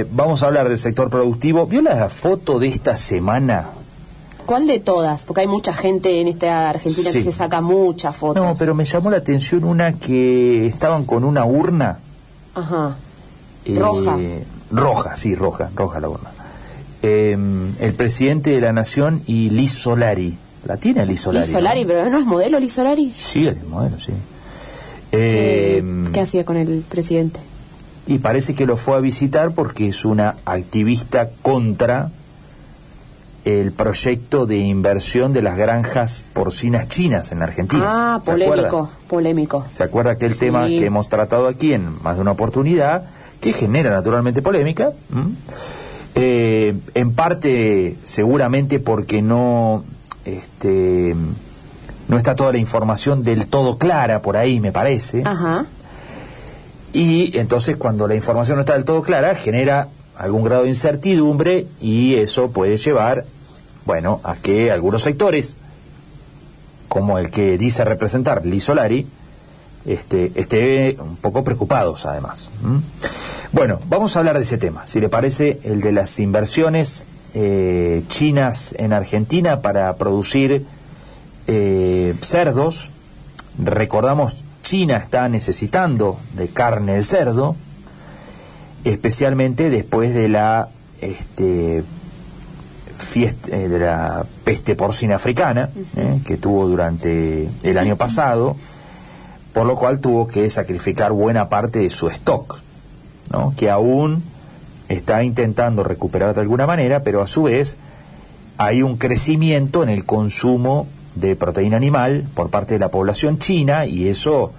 Eh, vamos a hablar del sector productivo. ¿Vio la foto de esta semana? ¿Cuál de todas? Porque hay mucha gente en esta Argentina que se saca muchas fotos. No, pero me llamó la atención una que estaban con una urna. Ajá. eh, Roja. Roja, sí, roja, roja la urna. Eh, el presidente de la Nación y Liz Solari. ¿La tiene Liz Solari? Liz Solari, no? pero ¿no es modelo Liz Solari? Sí, el modelo, sí. ¿Qué, Eh, qué hacía con el presidente? Y parece que lo fue a visitar porque es una activista contra el proyecto de inversión de las granjas porcinas chinas en la Argentina. Ah, polémico, polémico. ¿Se acuerda aquel Sí. tema que hemos tratado aquí en más de una oportunidad, que genera naturalmente polémica? Eh, en parte, seguramente porque no, este, no está toda la información del todo clara por ahí, me parece. Ajá. Y entonces cuando la información no está del todo clara, genera algún grado de incertidumbre y eso puede llevar, bueno, a que algunos sectores, como el que dice representar Liz Solari, este, esté un poco preocupados además. Bueno, vamos a hablar de ese tema, si le parece, el de las inversiones eh, chinas en Argentina para producir eh, cerdos. Recordamos, China está necesitando de carne de cerdo, especialmente después de la este, fiesta, eh, de la peste porcina africana eh, que tuvo durante el año pasado, por lo cual tuvo que sacrificar buena parte de su stock, ¿no? que aún está intentando recuperar de alguna manera, pero a su vez hay un crecimiento en el consumo de proteína animal por parte de la población china y eso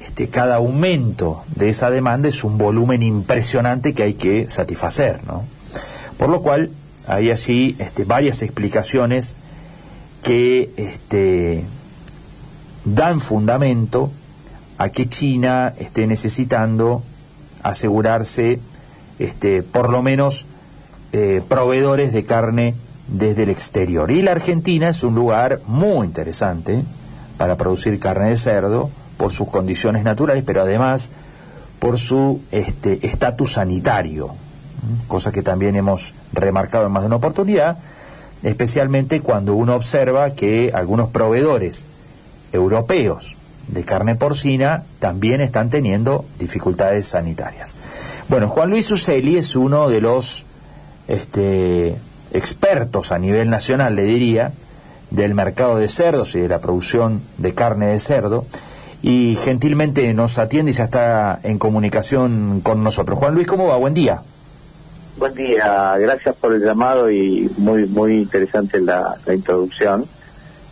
este, cada aumento de esa demanda es un volumen impresionante que hay que satisfacer, ¿no? Por lo cual hay así este, varias explicaciones que este, dan fundamento a que China esté necesitando asegurarse este, por lo menos eh, proveedores de carne desde el exterior. Y la Argentina es un lugar muy interesante para producir carne de cerdo por sus condiciones naturales, pero además por su este, estatus sanitario, cosa que también hemos remarcado en más de una oportunidad, especialmente cuando uno observa que algunos proveedores europeos de carne porcina también están teniendo dificultades sanitarias. Bueno, Juan Luis Uceli es uno de los este, expertos a nivel nacional, le diría, del mercado de cerdos y de la producción de carne de cerdo, y gentilmente nos atiende y ya está en comunicación con nosotros. Juan Luis, ¿cómo va? Buen día. Buen día, gracias por el llamado y muy muy interesante la, la introducción.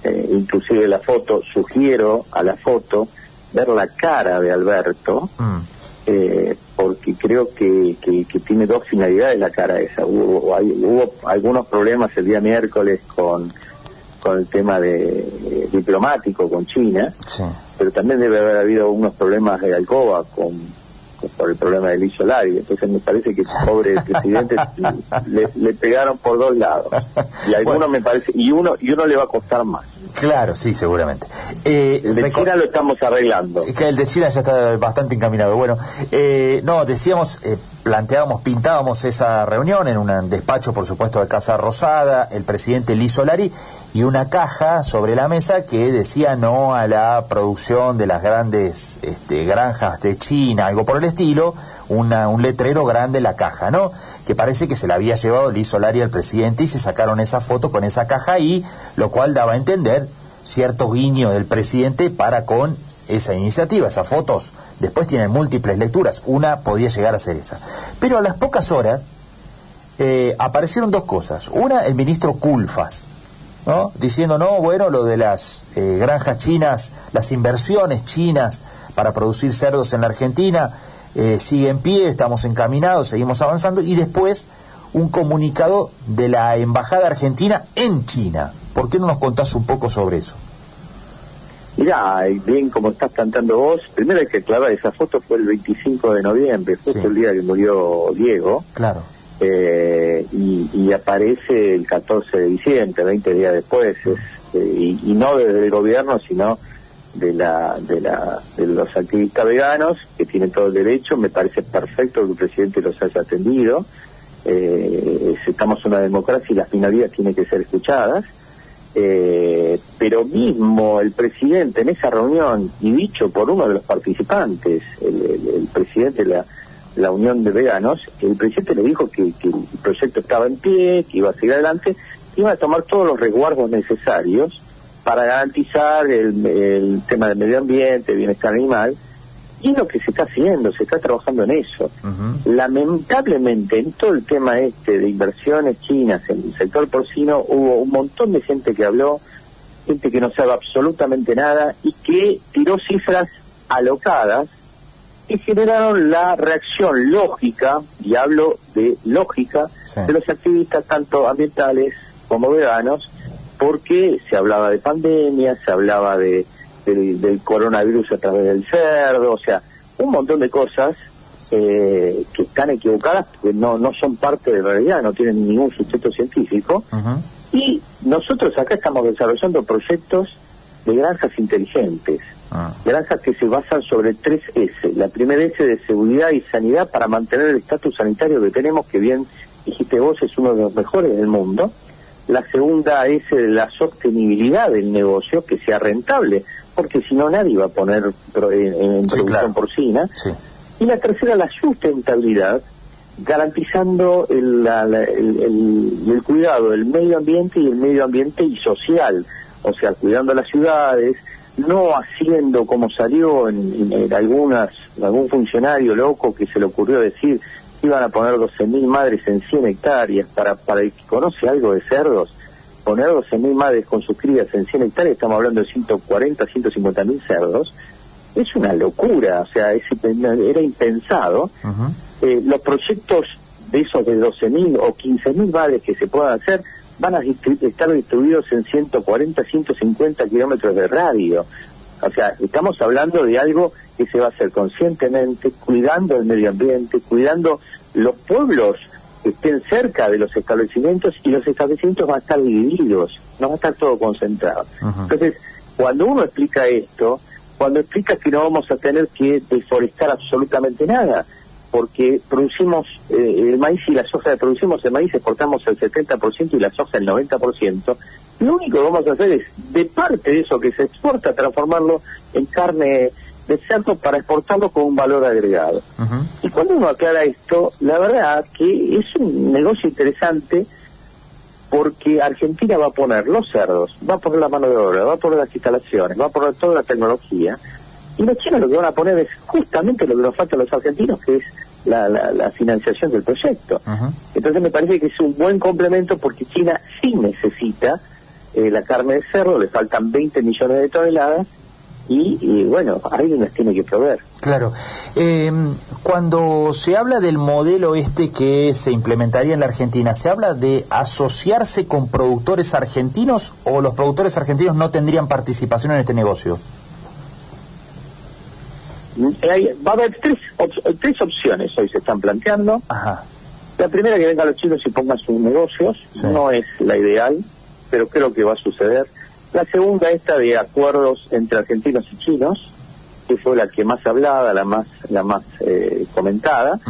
Eh, inclusive la foto, sugiero a la foto ver la cara de Alberto, eh, porque creo que, que, que tiene dos finalidades la cara esa. Hubo, hay- hubo algunos problemas el día miércoles con, con el tema de, eh, diplomático con China, Sí. pero también debe haber habido unos problemas de Alcoba con, con- por el problema del Solari. Entonces me parece que el pobre presidente le, le pegaron por dos lados. Y alguno Bueno. me parece, y uno, y uno le va a costar más. Claro, sí, seguramente. Eh, El de China lo estamos arreglando. Es que el de China ya está bastante encaminado. Bueno, eh, no, decíamos, eh, planteábamos, pintábamos esa reunión en un despacho, por supuesto, de Casa Rosada, el presidente Liz Solari, y una caja sobre la mesa que decía no a la producción de las grandes este, granjas de China, algo por el estilo, una, un letrero grande la caja, ¿no? Que parece que se la había llevado Liz Solari al presidente y se sacaron esa foto con esa caja ahí, lo cual daba a entender cierto guiño del presidente para con esa iniciativa. Esas fotos después tienen múltiples lecturas. Una podía llegar a ser esa. Pero a las pocas horas eh, aparecieron dos cosas. Una, el ministro Culfas, ¿no? diciendo, no, bueno, lo de las eh, granjas chinas, las inversiones chinas para producir cerdos en la Argentina, eh, sigue en pie, estamos encaminados, seguimos avanzando. Y después, un comunicado de la Embajada Argentina en China. ¿Por qué no nos contás un poco sobre eso? Mirá, y bien como estás cantando vos, primero hay que aclarar, esa foto fue el 25 de noviembre, justo Sí. el día que murió Diego, Claro. eh, y, y aparece el 14 de diciembre, 20 días después, es, eh, y, y no desde el gobierno, sino de la, de la de los activistas veganos que tienen todo el derecho. Me parece perfecto que el presidente los haya atendido. Eh, estamos en una democracia y las minorías tienen que ser escuchadas. Eh, pero mismo el presidente en esa reunión y dicho por uno de los participantes el, presidente de la, la Unión de Veganos el presidente le dijo que, que el proyecto estaba en pie que iba a seguir adelante iba a tomar todos los resguardos necesarios para garantizar el, tema del medio ambiente, bienestar animal, y es lo que se está haciendo, se está trabajando en eso. Lamentablemente, en todo el tema este de inversiones chinas en el sector porcino, hubo un montón de gente que habló, gente que no sabe absolutamente nada y que tiró cifras alocadas que generaron la reacción lógica, y hablo de lógica, de los activistas tanto ambientales como veganos, porque se hablaba de pandemia, se hablaba de, del coronavirus a través del cerdo, o sea, un montón de cosas eh, que están equivocadas, que no, no son parte de la realidad, no tienen ningún sustento científico. Y nosotros acá estamos desarrollando proyectos de granjas inteligentes, ah. granjas que se basan sobre tres S. La primera S de seguridad y sanidad para mantener el estatus sanitario que tenemos, que bien dijiste vos, es uno de los mejores del mundo la segunda es la sostenibilidad del negocio, que sea rentable, porque si no nadie va a poner en, producción porcina. Y la tercera, la sustentabilidad, garantizando el, el, cuidado del medio ambiente y el medio ambiente y social, o sea, cuidando las ciudades, no haciendo como salió en, en algunas algún funcionario loco que se le ocurrió decir iban a poner 12.000 madres en 100 hectáreas, para, para el que conoce algo de cerdos, poner 12.000 madres con sus crías en 100 hectáreas, estamos hablando de 140, 150.000 cerdos, es una locura, o sea, era impensado. Eh, los proyectos de esos de 12.000 o 15.000 madres que se puedan hacer van a estar distribuidos en 140, 150 kilómetros de radio. O sea, estamos hablando de algo que se va a hacer conscientemente, cuidando el medio ambiente, cuidando los pueblos que estén cerca de los establecimientos y los establecimientos van a estar divididos, no va a estar todo concentrado. Entonces, cuando uno explica esto, cuando explica que no vamos a tener que deforestar absolutamente nada, porque producimos eh, el maíz y la soja, producimos el maíz, exportamos el 70% y la soja el 90%, lo único que vamos a hacer es, de parte de eso que se exporta, transformarlo en carne de cerdo para exportarlo con un valor agregado. Y cuando uno aclara esto, la verdad que es un negocio interesante porque Argentina va a poner los cerdos, va a poner la mano de obra, va a poner las instalaciones, va a poner toda la tecnología. Y los chinos lo que van a poner es justamente lo que nos falta a los argentinos, que es la, la, financiación del proyecto. Entonces me parece que es un buen complemento porque China sí necesita eh, la carne de cerdo, le faltan 20 millones de toneladas y, bueno, alguien las tiene que proveer. Claro. Eh, cuando se habla del modelo este que se implementaría en la Argentina, ¿se habla de asociarse con productores argentinos o los productores argentinos no tendrían participación en este negocio? va a haber tres, tres opciones hoy se están planteando. La primera que vengan los chinos y pongan sus negocios, no es la ideal, pero creo que va a suceder. La segunda, esta de acuerdos entre argentinos y chinos, que fue la que más hablada, la más, la más eh, comentada.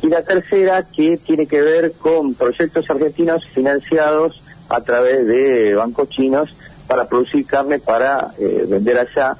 Y la tercera, que tiene que ver con proyectos argentinos financiados a través de bancos chinos para producir carne para eh, vender allá.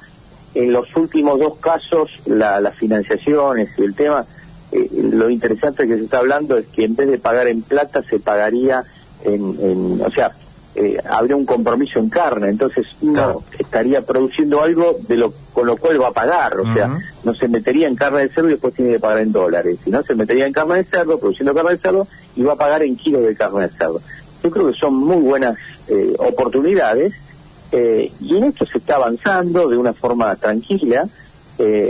En los últimos dos casos, la, las financiaciones y el tema, eh, lo interesante que se está hablando es que en vez de pagar en plata, se pagaría en, en o sea, eh, habría un compromiso en carne, entonces uno estaría produciendo algo de lo con lo cual va a pagar, o sea, no se metería en carne de cerdo y después tiene que pagar en dólares, sino se metería en carne de cerdo, produciendo carne de cerdo y va a pagar en kilos de carne de cerdo. Yo creo que son muy buenas eh, oportunidades eh, y en esto se está avanzando de una forma tranquila.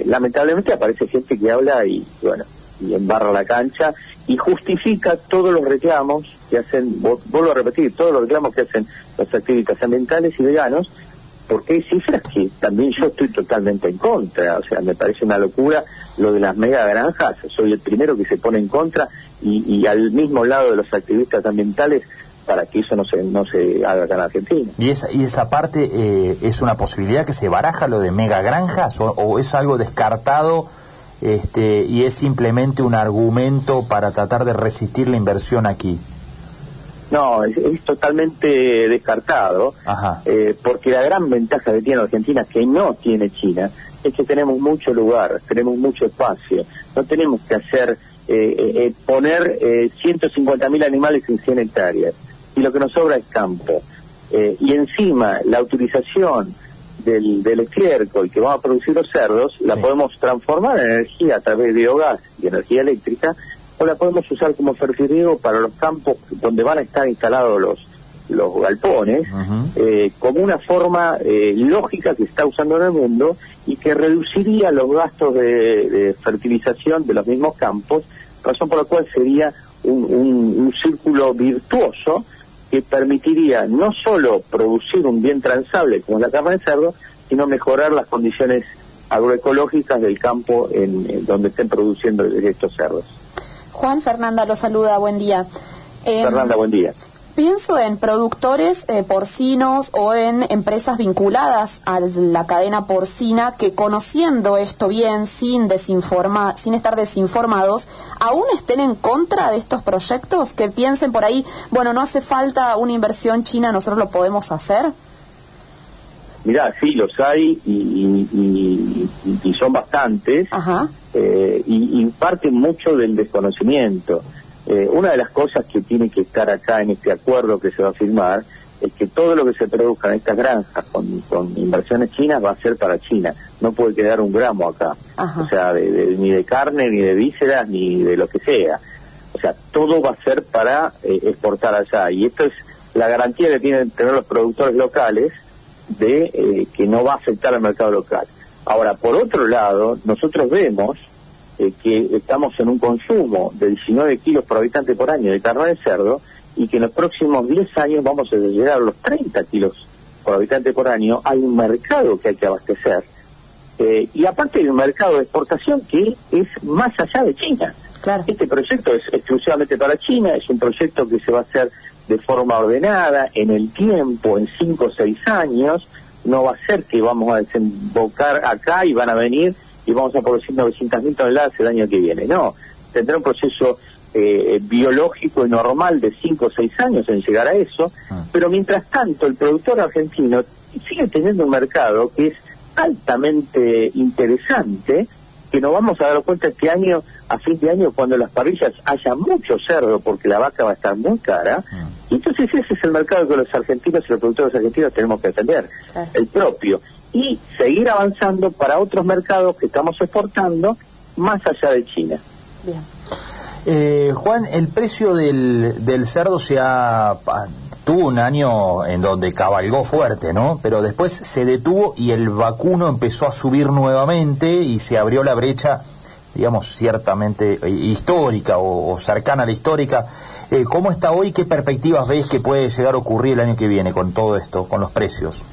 lamentablemente aparece gente que habla y bueno y embarra la cancha y justifica todos los reclamos que hacen, vuelvo a repetir, todos los reclamos que hacen los activistas ambientales y veganos, porque hay cifras que también yo estoy totalmente en contra, o sea, me parece una locura lo de las mega granjas, soy el primero que se pone en contra y, al mismo lado de los activistas ambientales para que eso no se, no se haga acá en Argentina. ¿Y esa, y esa parte eh, es una posibilidad que se baraja lo de mega granjas o, o es algo descartado este, y es simplemente un argumento para tratar de resistir la inversión aquí? No, es, es totalmente descartado, Ajá. eh, porque la gran ventaja que tiene Argentina, que no tiene China, es que tenemos mucho lugar, tenemos mucho espacio, no tenemos que hacer, eh, eh, poner eh, 150.000 animales en 100 hectáreas, y lo que nos sobra es campo. Eh, y encima, la utilización del, del estiércol que vamos a producir los cerdos, la podemos transformar en energía a través de biogás y energía eléctrica, o la podemos usar como fertilizo para los campos donde van a estar instalados los, los galpones, Ujú. eh, como una forma eh, lógica que está usando en el mundo y que reduciría los gastos de, de fertilización de los mismos campos, razón por la cual sería un, un- un círculo virtuoso que permitiría no solo producir un bien transable como la carne de cerdo, sino mejorar las condiciones agroecológicas del campo en, en donde estén produciendo estos cerdos. Juan Fernanda lo saluda, buen día. Em, Fernanda, buen día. Pienso en productores eh, porcinos o en empresas vinculadas a la cadena porcina que conociendo esto bien, sin desinforma, sin estar desinformados, aún estén en contra de estos proyectos, que piensen por ahí, bueno, no hace falta una inversión china, nosotros lo podemos hacer. Mirá, sí, los hay y, y- y- y- y son bastantes. Ajá. eh, y, y parte mucho del desconocimiento. Eh, una de las cosas que tiene que estar acá en este acuerdo que se va a firmar es que todo lo que se produzca en estas granjas con, con inversiones chinas va a ser para China. No puede quedar un gramo acá. Ajá. O sea, de- de- ni de carne, ni de vísceras, ni de lo que sea. O sea, todo va a ser para eh, exportar allá. Y esto es la garantía que tienen que tener los productores locales de eh, que no va a afectar al mercado local. Ahora, por otro lado, nosotros vemos eh, que estamos en un consumo de 19 kilos por habitante por año de carne de cerdo y que en los próximos 10 años vamos a llegar a los 30 kilos por habitante por año. Hay un mercado que hay que abastecer. Eh, y aparte hay un mercado de exportación que es más allá de China. Claro. Este proyecto es exclusivamente para China, es un proyecto que se va a hacer de forma ordenada, en el tiempo, en cinco o seis años. No va a ser que vamos a desembocar acá y van a venir y vamos a producir 900.000 toneladas el año que viene. No, tendrá un proceso eh, biológico y normal de cinco o seis años en llegar a eso, pero mientras tanto el productor argentino sigue teniendo un mercado que es altamente interesante, que nos vamos a dar cuenta este año, a fin de año, cuando las parrillas haya mucho cerdo, porque la vaca va a estar muy cara, y entonces ese es el mercado que los argentinos y los productores argentinos tenemos que atender, Claro. el propio, y seguir avanzando para otros mercados que estamos exportando más allá de China. Bien. Eh, Juan, el precio del, del cerdo se ha tuvo un año en donde cabalgó fuerte, ¿no? Pero después se detuvo y el vacuno empezó a subir nuevamente y se abrió la brecha, digamos, ciertamente eh, histórica o, o cercana a la histórica. Eh, ¿Cómo está hoy? ¿Qué perspectivas veis que puede llegar a ocurrir el año que viene con todo esto, con los precios?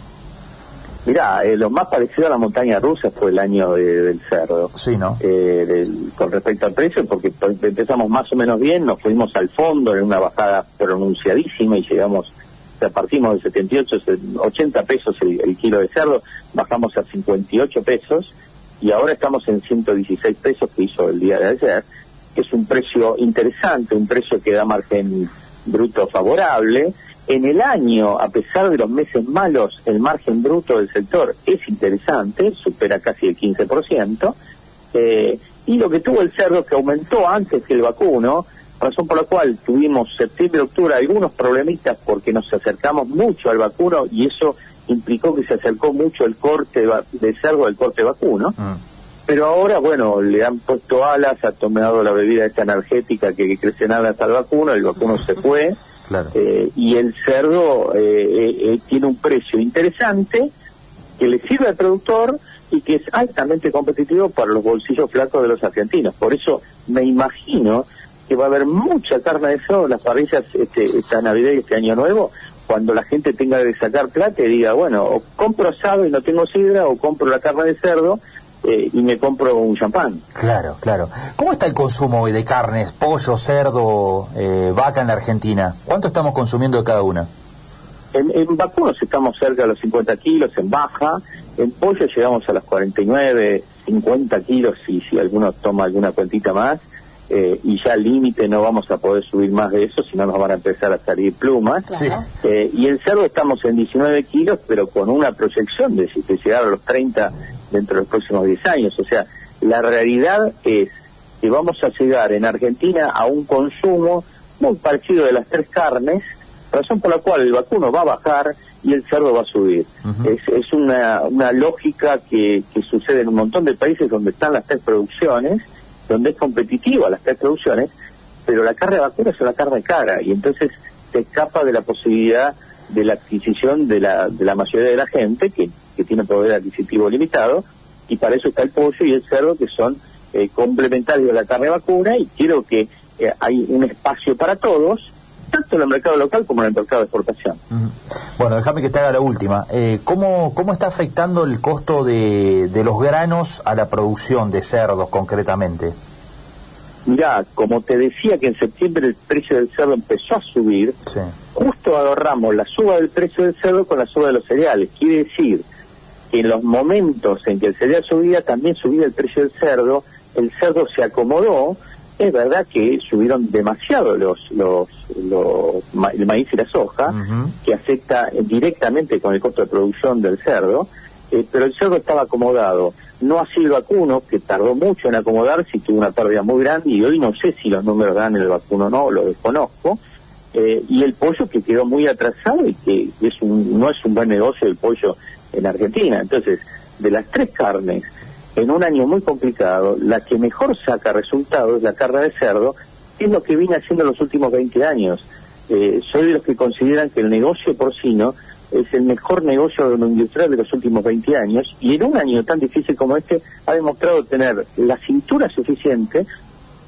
Mirá, eh, lo más parecido a la montaña rusa fue el año de- del cerdo. Sí, ¿no? eh, del- con respecto al precio, porque empezamos más o menos bien, nos fuimos al fondo en una bajada pronunciadísima y llegamos, partimos de 78, se- 80 pesos el, el kilo de cerdo, bajamos a 58 pesos y ahora estamos en 116 pesos que hizo el día de ayer, es un precio interesante, un precio que da margen bruto favorable. En el año, a pesar de los meses malos, el margen bruto del sector es interesante, supera casi el 15%. Eh, y lo que tuvo el cerdo que aumentó antes que el vacuno, razón por la cual tuvimos septiembre, octubre algunos problemitas porque nos acercamos mucho al vacuno y eso implicó que se acercó mucho el corte de, cerdo del corte vacuno. Mm. Pero ahora, bueno, le han puesto alas, ha tomado la bebida esta energética que, que crece en alas al vacuno, el vacuno se fue. Claro. Eh, y el cerdo eh, eh, eh, tiene un precio interesante que le sirve al productor y que es altamente competitivo para los bolsillos flacos de los argentinos. Por eso me imagino que va a haber mucha carne de cerdo en las parrillas este, esta Navidad y este Año Nuevo, cuando la gente tenga que sacar plata y diga, bueno, o compro asado y no tengo sidra, o compro la carne de cerdo eh, y me compro un champán. Claro, claro. ¿Cómo está el consumo hoy de carnes, pollo, cerdo, eh, vaca en la Argentina? ¿Cuánto estamos consumiendo de cada una? En, en vacunos estamos cerca de los 50 kilos, en baja. En pollo llegamos a los 49, 50 kilos y si alguno toma alguna cuentita más. Eh, y ya al límite no vamos a poder subir más de eso, si no nos van a empezar a salir plumas. Claro. Eh, y en cerdo estamos en 19 kilos, pero con una proyección de, de llegar a los 30 dentro de los próximos 10 años. O sea, la realidad es que vamos a llegar en Argentina a un consumo muy parecido de las tres carnes, razón por la cual el vacuno va a bajar y el cerdo va a subir. Es, es una, una lógica que, que sucede en un montón de países donde están las tres producciones, donde es competitiva las tres producciones, pero la carne de vacuno es una carne cara y entonces se escapa de la posibilidad de la adquisición de la, de la mayoría de la gente que, que tiene poder adquisitivo limitado y para eso está el pollo y el cerdo que son eh, complementarios de la carne vacuna y quiero que eh, hay un espacio para todos, tanto en el mercado local como en el mercado de exportación. Bueno, déjame que te haga la última. Eh, ¿cómo, ¿Cómo está afectando el costo de, de los granos a la producción de cerdos concretamente? Mirá, como te decía que en septiembre el precio del cerdo empezó a subir, Sí. justo agarramos la suba del precio del cerdo con la suba de los cereales. Quiere decir en los momentos en que el cereal subía, también subía el precio del cerdo, el cerdo se acomodó, es verdad que subieron demasiado los, los, los ma- el maíz y la soja, que afecta directamente con el costo de producción del cerdo, eh, pero el cerdo estaba acomodado. No así el vacuno, que tardó mucho en acomodarse y tuvo una pérdida muy grande, y hoy no sé si los números dan el vacuno o no, lo desconozco. Eh, y el pollo que quedó muy atrasado y que es un, no es un buen negocio el pollo en Argentina. Entonces, de las tres carnes, en un año muy complicado, la que mejor saca resultados es la carne de cerdo, que es lo que vine haciendo los últimos 20 años. Eh, soy de los que consideran que el negocio porcino es el mejor negocio agroindustrial de los últimos 20 años y en un año tan difícil como este ha demostrado tener la cintura suficiente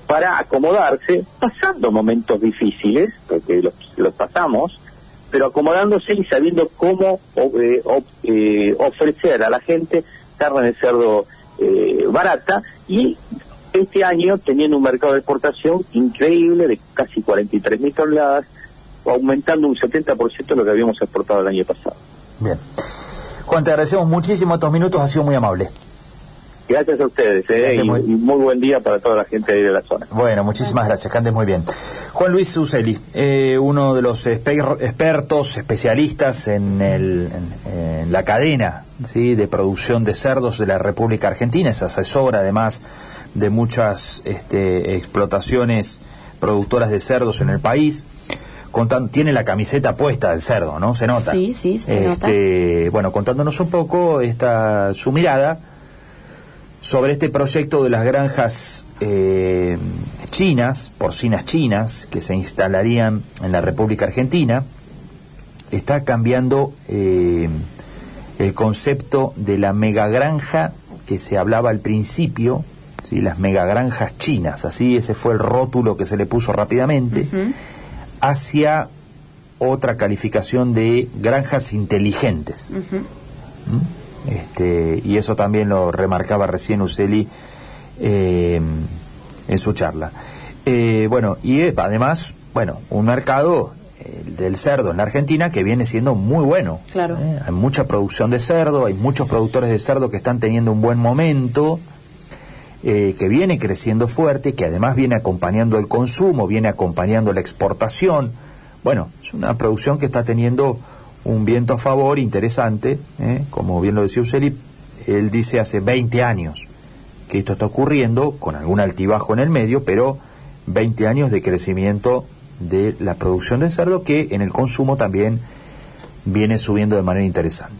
para acomodarse, pasando momentos difíciles, porque los, los pasamos, pero acomodándose y sabiendo cómo eh, eh, ofrecer a la gente carne de cerdo eh, barata y este año teniendo un mercado de exportación increíble de casi 43 mil toneladas, aumentando un 70% de lo que habíamos exportado el año pasado. Bien. Juan, te agradecemos muchísimo estos minutos, ha sido muy amable. Gracias a ustedes eh, y, muy- y muy buen día para toda la gente ahí de la zona. Bueno, muchísimas gracias, que andes muy bien. Juan Luis Suseli, eh, uno de los expertos, especialistas en, el, en, en la cadena ¿sí? de producción de cerdos de la República Argentina, es asesor además de muchas este, explotaciones productoras de cerdos en el país. Contan- tiene la camiseta puesta del cerdo, ¿no? Se nota. Sí, sí, se nota. Este, Bueno, contándonos un poco esta, su mirada sobre este proyecto de las granjas eh, chinas, porcinas chinas, que se instalarían en la República Argentina, está cambiando eh, el concepto de la megagranja que se hablaba al principio, ¿sí? las megagranjas chinas, así ese fue el rótulo que se le puso rápidamente, hacia otra calificación de granjas inteligentes. ¿Mm? Este, y eso también lo remarcaba recién Useli eh, en su charla. Eh, bueno, y además, bueno, un mercado del cerdo en la Argentina que viene siendo muy bueno. Claro. ¿eh? Hay mucha producción de cerdo, hay muchos productores de cerdo que están teniendo un buen momento, eh, que viene creciendo fuerte, que además viene acompañando el consumo, viene acompañando la exportación. Bueno, es una producción que está teniendo un viento a favor interesante, ¿eh? como bien lo decía Useli, él dice hace 20 años que esto está ocurriendo, con algún altibajo en el medio, pero 20 años de crecimiento de la producción de cerdo que en el consumo también viene subiendo de manera interesante.